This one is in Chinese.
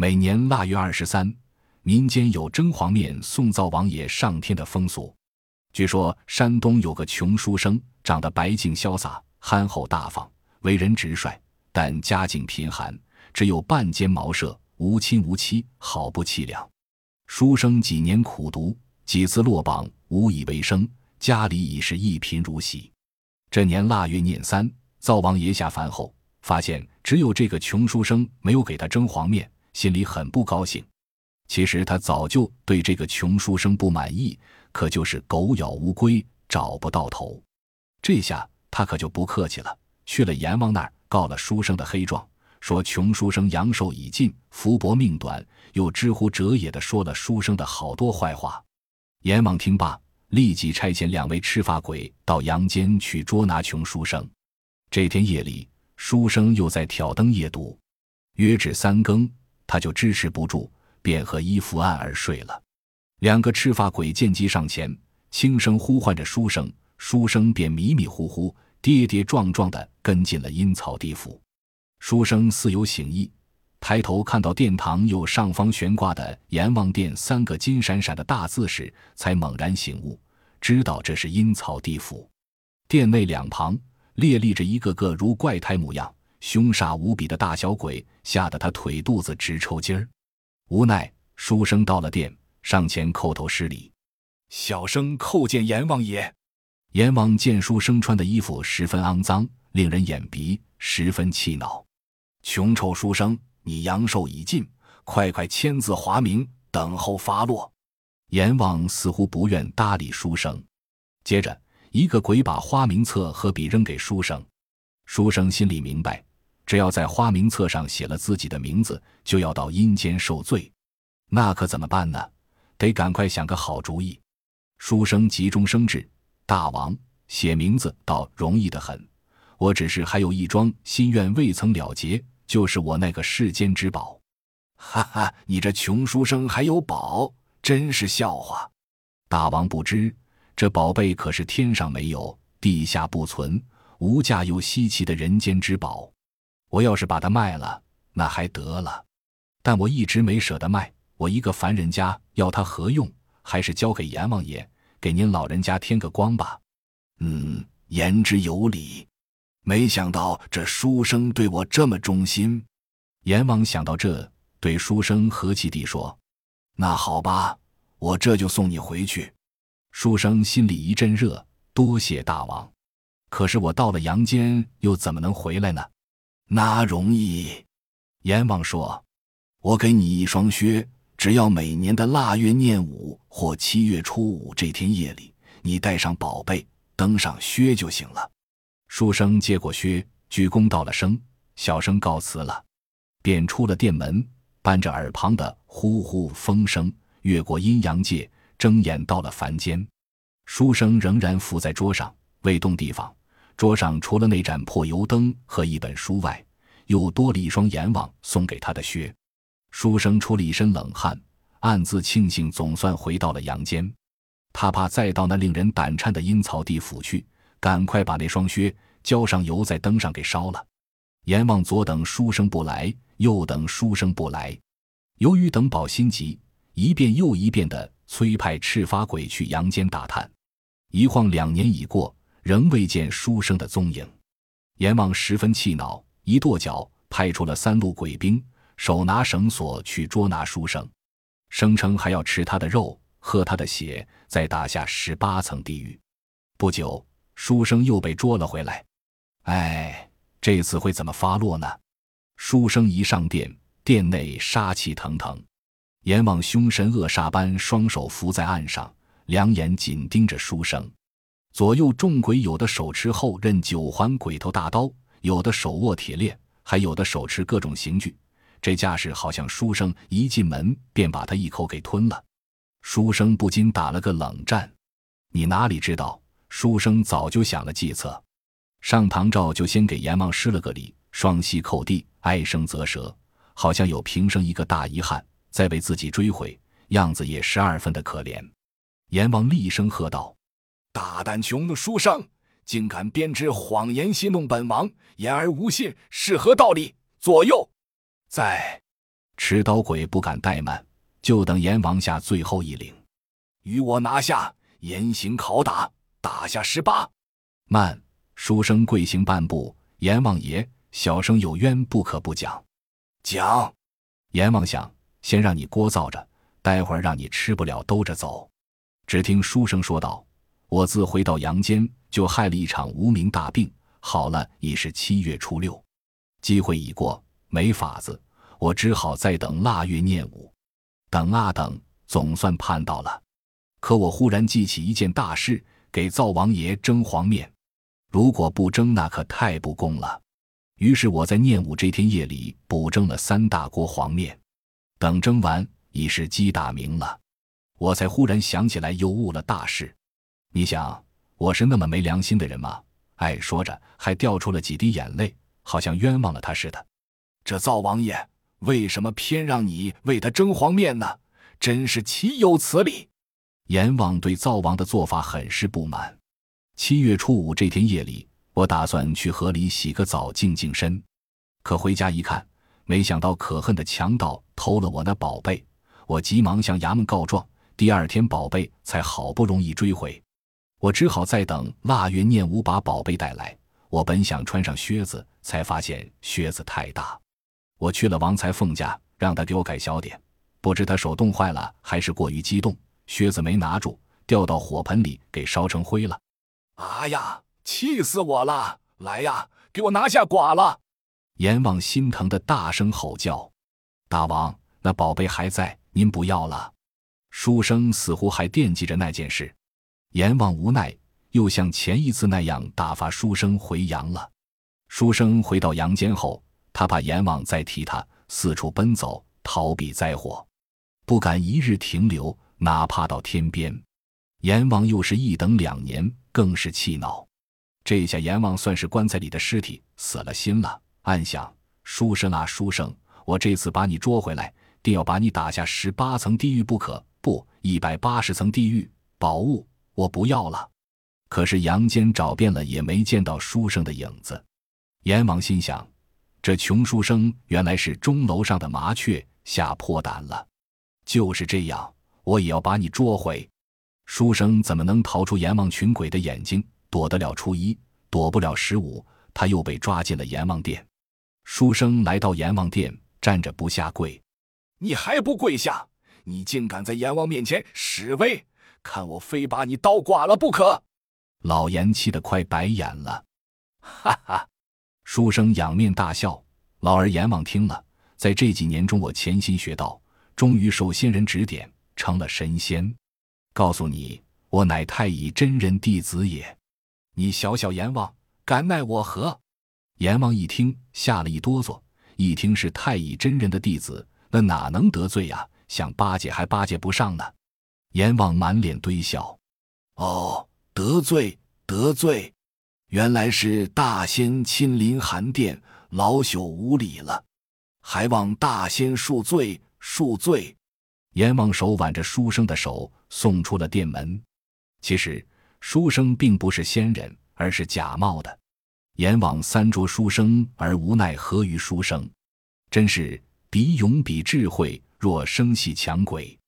每年腊月二十三，民间有蒸黄面送灶王爷上天的风俗。据说山东有个穷书生，长得白净潇洒、憨厚大方，为人直率，但家境贫寒，只有半间茅舍，无亲无戚，好不凄凉。书生几年苦读，几次落榜，无以为生，家里已是一贫如洗。这年腊月廿三，灶王爷下凡后，发现只有这个穷书生没有给他蒸黄面，心里很不高兴。其实他早就对这个穷书生不满意，可就是狗咬乌龟找不到头。这下他可就不客气了，去了阎王那儿告了书生的黑状。说穷书生阳寿已尽，福薄命短，又知乎者也的说了书生的好多坏话。阎王听罢，立即差遣两位赤发鬼到阳间去捉拿穷书生。这天夜里，书生又在挑灯夜读，约至三更，他就支持不住，便和衣服暗而睡了。两个赤发鬼见机上前，轻声呼唤着书生，书生便迷迷糊糊、跌跌撞撞地跟进了阴曹地府。书生似有醒意，抬头看到殿堂右上方悬挂的“阎王殿”三个金闪闪的大字时，才猛然醒悟，知道这是阴曹地府。殿内两旁列立着一个个如怪胎模样、凶煞无比的大小鬼，吓得他腿肚子直抽筋儿。无奈，书生到了殿，上前叩头施礼：“小生叩见阎王爷。”阎王见书生穿的衣服十分肮脏，令人眼鼻，十分气恼。穷丑书生，你阳寿已尽，快快签字划名，等候发落。阎王似乎不愿搭理书生，接着一个鬼把花名册和笔扔给书生。书生心里明白，只要在花名册上写了自己的名字，就要到阴间受罪。那可怎么办呢？得赶快想个好主意。书生急中生智：“大王，写名字倒容易得很。”我只是还有一桩心愿未曾了结，就是我那个世间之宝。哈哈，你这穷书生还有宝，真是笑话！大王不知，这宝贝可是天上没有，地下不存，无价又稀奇的人间之宝。我要是把它卖了，那还得了？但我一直没舍得卖。我一个凡人家要它何用？还是交给阎王爷，给您老人家添个光吧。嗯，言之有理。没想到这书生对我这么忠心，阎王想到这，对书生和气地说：“那好吧，我这就送你回去。”书生心里一阵热，多谢大王。可是我到了阳间，又怎么能回来呢？那容易。阎王说：“我给你一双靴，只要每年的腊月廿五或七月初五这天夜里，你带上宝贝，登上靴就行了。”书生接过靴，鞠躬道了声：“小生告辞了。”便出了殿门，伴着耳旁的呼呼风声，越过阴阳界，睁眼到了凡间。书生仍然伏在桌上，未动地方。桌上除了那盏破油灯和一本书外，又多了一双阎王送给他的靴。书生出了一身冷汗，暗自庆幸，总算回到了阳间。他怕再到那令人胆颤的阴曹地府去。赶快把那双靴浇上油，在灯上给烧了。阎王左等书生不来，右等书生不来。由于等宝心急，一遍又一遍的催派赤发鬼去阳间打探。一晃两年已过，仍未见书生的踪影。阎王十分气恼，一跺脚，派出了三路鬼兵，手拿绳索去捉拿书生，声称还要吃他的肉，喝他的血，再打下十八层地狱。不久。书生又被捉了回来，哎，这次会怎么发落呢？书生一上殿，殿内杀气腾腾，阎王凶神恶煞般双手扶在岸上，两眼紧盯着书生。左右众鬼有的手持后刃九环鬼头大刀，有的手握铁链，还有的手持各种刑具，这架势好像书生一进门便把他一口给吞了。书生不禁打了个冷战，你哪里知道？书生早就想了计策，上堂照就先给阎王施了个礼，双膝叩地，哀声啧舌，好像有平生一个大遗憾，再为自己追悔，样子也十二分的可怜。阎王厉声喝道：“大胆穷的书生，竟敢编织谎言戏弄本王，言而无信，是何道理？左右，在！”持刀鬼不敢怠慢，就等阎王下最后一令，与我拿下，严刑拷打，打下十八。慢！书生跪行半步，阎王爷，小生有冤不可不讲。讲！阎王想，先让你聒噪着，待会儿让你吃不了兜着走。只听书生说道：“我自回到阳间，就害了一场无名大病，好了已是七月初六，机会已过，没法子。”我只好再等腊月廿五，等啊等，总算盼到了。可我忽然记起一件大事，给灶王爷蒸黄面。如果不蒸，那可太不公了。于是我在廿五这天夜里补蒸了三大锅黄面。等蒸完，已是鸡打鸣了，我才忽然想起来，又误了大事。你想，我是那么没良心的人吗？哎，说着还掉出了几滴眼泪，好像冤枉了他似的。这灶王爷。为什么偏让你为他蒸黄面呢？真是岂有此理！阎王对灶王的做法很是不满。七月初五这天夜里，我打算去河里洗个澡，静静身。可回家一看，没想到可恨的强盗偷了我那宝贝。我急忙向衙门告状。第二天，宝贝才好不容易追回。我只好再等腊月廿五把宝贝带来。我本想穿上靴子，才发现靴子太大。我去了王裁缝家，让他给我改小点。不知他手冻坏了，还是过于激动，靴子没拿住，掉到火盆里，给烧成灰了。啊呀，气死我了！来呀，给我拿下剐了！阎王心疼的大声吼叫：“大王，那宝贝还在，您不要了。”书生似乎还惦记着那件事。阎王无奈，又像前一次那样打发书生回阳了。书生回到阳间后。他怕阎王再提他，四处奔走，逃避灾祸，不敢一日停留，哪怕到天边。阎王又是一等两年，更是气恼。这下阎王算是棺材里的尸体，死了心了。暗想：书生啊，书生，我这次把你捉回来，定要把你打下十八层地狱不可。不，一百八十层地狱。宝物我不要了。可是阳间找遍了，也没见到书生的影子。阎王心想。这穷书生原来是钟楼上的麻雀，吓破胆了。就是这样，我也要把你捉回。书生怎么能逃出阎王群鬼的眼睛？躲得了初一，躲不了十五，他又被抓进了阎王殿。书生来到阎王殿，站着不下跪。你还不跪下？你竟敢在阎王面前示威！看我非把你刀剐了不可！老阎气得快白眼了。哈哈。书生仰面大笑，老儿阎王听了，在这几年中，我潜心学道，终于受仙人指点，成了神仙。告诉你，我乃太乙真人弟子也。你小小阎王，敢奈我何？阎王一听，吓了一哆嗦。一听是太乙真人的弟子，那哪能得罪呀？想巴结还巴结不上呢。阎王满脸堆笑，哦，得罪得罪。原来是大仙亲临寒殿，老朽无礼了，还望大仙恕罪恕罪。阎王手挽着书生的手，送出了殿门。其实书生并不是仙人，而是假冒的。阎王三捉书生，而无奈何于书生，真是比勇比智慧，若生系强鬼。